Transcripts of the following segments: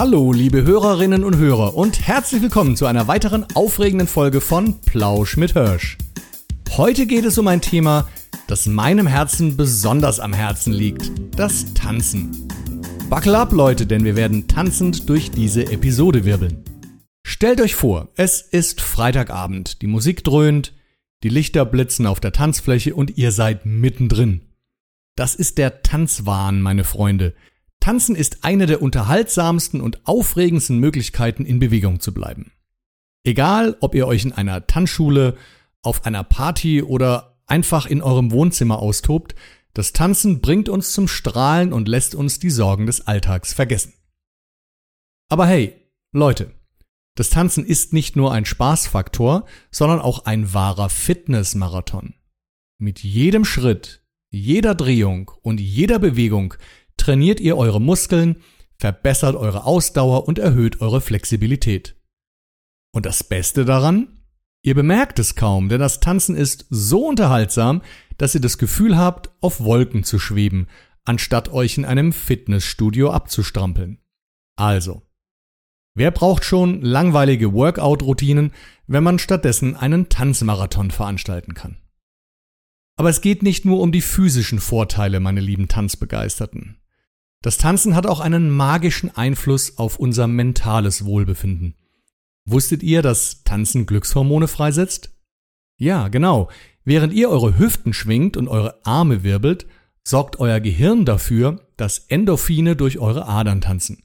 Hallo, liebe Hörerinnen und Hörer und herzlich willkommen zu einer weiteren aufregenden Folge von Plausch mit Hirsch. Heute geht es um ein Thema, das meinem Herzen besonders am Herzen liegt, das Tanzen. Buckle up, Leute, denn wir werden tanzend durch diese Episode wirbeln. Stellt euch vor, es ist Freitagabend, die Musik dröhnt, die Lichter blitzen auf der Tanzfläche und ihr seid mittendrin. Das ist der Tanzwahn, meine Freunde. Tanzen ist eine der unterhaltsamsten und aufregendsten Möglichkeiten, in Bewegung zu bleiben. Egal, ob ihr euch in einer Tanzschule, auf einer Party oder einfach in eurem Wohnzimmer austobt, das Tanzen bringt uns zum Strahlen und lässt uns die Sorgen des Alltags vergessen. Aber hey, Leute, das Tanzen ist nicht nur ein Spaßfaktor, sondern auch ein wahrer Fitnessmarathon. Mit jedem Schritt, jeder Drehung und jeder Bewegung trainiert ihr eure Muskeln, verbessert eure Ausdauer und erhöht eure Flexibilität. Und das Beste daran? Ihr bemerkt es kaum, denn das Tanzen ist so unterhaltsam, dass ihr das Gefühl habt, auf Wolken zu schweben, anstatt euch in einem Fitnessstudio abzustrampeln. Also, wer braucht schon langweilige Workout-Routinen, wenn man stattdessen einen Tanzmarathon veranstalten kann? Aber es geht nicht nur um die physischen Vorteile, meine lieben Tanzbegeisterten. Das Tanzen hat auch einen magischen Einfluss auf unser mentales Wohlbefinden. Wusstet ihr, dass Tanzen Glückshormone freisetzt? Ja, genau. Während ihr eure Hüften schwingt und eure Arme wirbelt, sorgt euer Gehirn dafür, dass Endorphine durch eure Adern tanzen.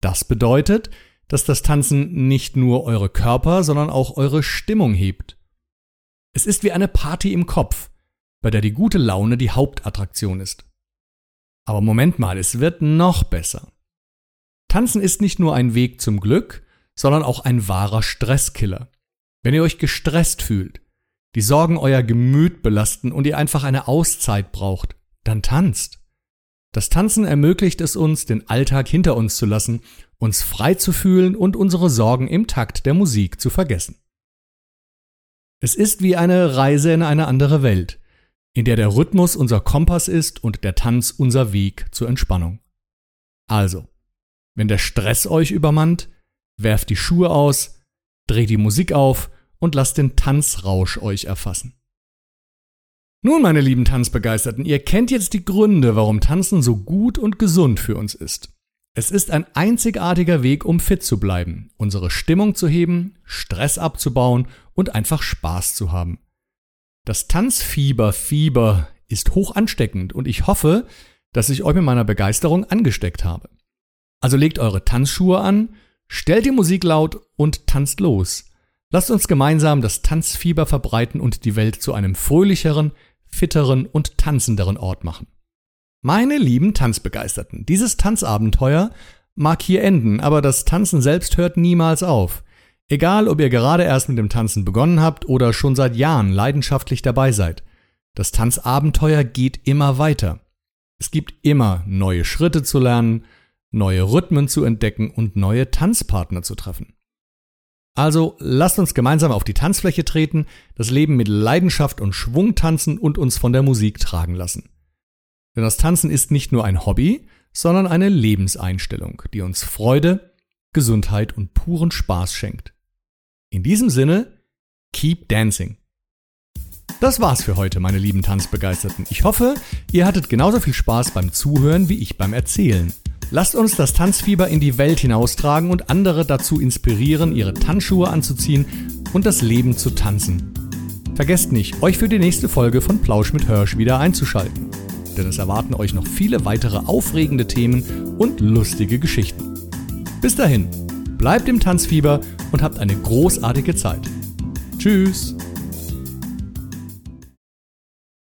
Das bedeutet, dass das Tanzen nicht nur eure Körper, sondern auch eure Stimmung hebt. Es ist wie eine Party im Kopf bei der die gute Laune die Hauptattraktion ist. Aber Moment mal, es wird noch besser. Tanzen ist nicht nur ein Weg zum Glück, sondern auch ein wahrer Stresskiller. Wenn ihr euch gestresst fühlt, die Sorgen euer Gemüt belasten und ihr einfach eine Auszeit braucht, dann tanzt. Das Tanzen ermöglicht es uns, den Alltag hinter uns zu lassen, uns frei zu fühlen und unsere Sorgen im Takt der Musik zu vergessen. Es ist wie eine Reise in eine andere Welt, in der der Rhythmus unser Kompass ist und der Tanz unser Weg zur Entspannung. Also, wenn der Stress euch übermannt, werft die Schuhe aus, dreht die Musik auf und lasst den Tanzrausch euch erfassen. Nun, meine lieben Tanzbegeisterten, ihr kennt jetzt die Gründe, warum Tanzen so gut und gesund für uns ist. Es ist ein einzigartiger Weg, um fit zu bleiben, unsere Stimmung zu heben, Stress abzubauen und einfach Spaß zu haben. Das Tanzfieber-Fieber ist hoch ansteckend und ich hoffe, dass ich euch mit meiner Begeisterung angesteckt habe. Also legt eure Tanzschuhe an, stellt die Musik laut und tanzt los. Lasst uns gemeinsam das Tanzfieber verbreiten und die Welt zu einem fröhlicheren, fitteren und tanzenderen Ort machen. Meine lieben Tanzbegeisterten, dieses Tanzabenteuer mag hier enden, aber das Tanzen selbst hört niemals auf. Egal, ob ihr gerade erst mit dem Tanzen begonnen habt oder schon seit Jahren leidenschaftlich dabei seid, das Tanzabenteuer geht immer weiter. Es gibt immer neue Schritte zu lernen, neue Rhythmen zu entdecken und neue Tanzpartner zu treffen. Also lasst uns gemeinsam auf die Tanzfläche treten, das Leben mit Leidenschaft und Schwung tanzen und uns von der Musik tragen lassen. Denn das Tanzen ist nicht nur ein Hobby, sondern eine Lebenseinstellung, die uns Freude, Gesundheit und puren Spaß schenkt. In diesem Sinne, keep dancing. Das war's für heute, meine lieben Tanzbegeisterten. Ich hoffe, ihr hattet genauso viel Spaß beim Zuhören wie ich beim Erzählen. Lasst uns das Tanzfieber in die Welt hinaustragen und andere dazu inspirieren, ihre Tanzschuhe anzuziehen und das Leben zu tanzen. Vergesst nicht, euch für die nächste Folge von Plausch mit Hirsch wieder einzuschalten. Denn es erwarten euch noch viele weitere aufregende Themen und lustige Geschichten. Bis dahin, bleibt im Tanzfieber und habt eine großartige Zeit. Tschüss!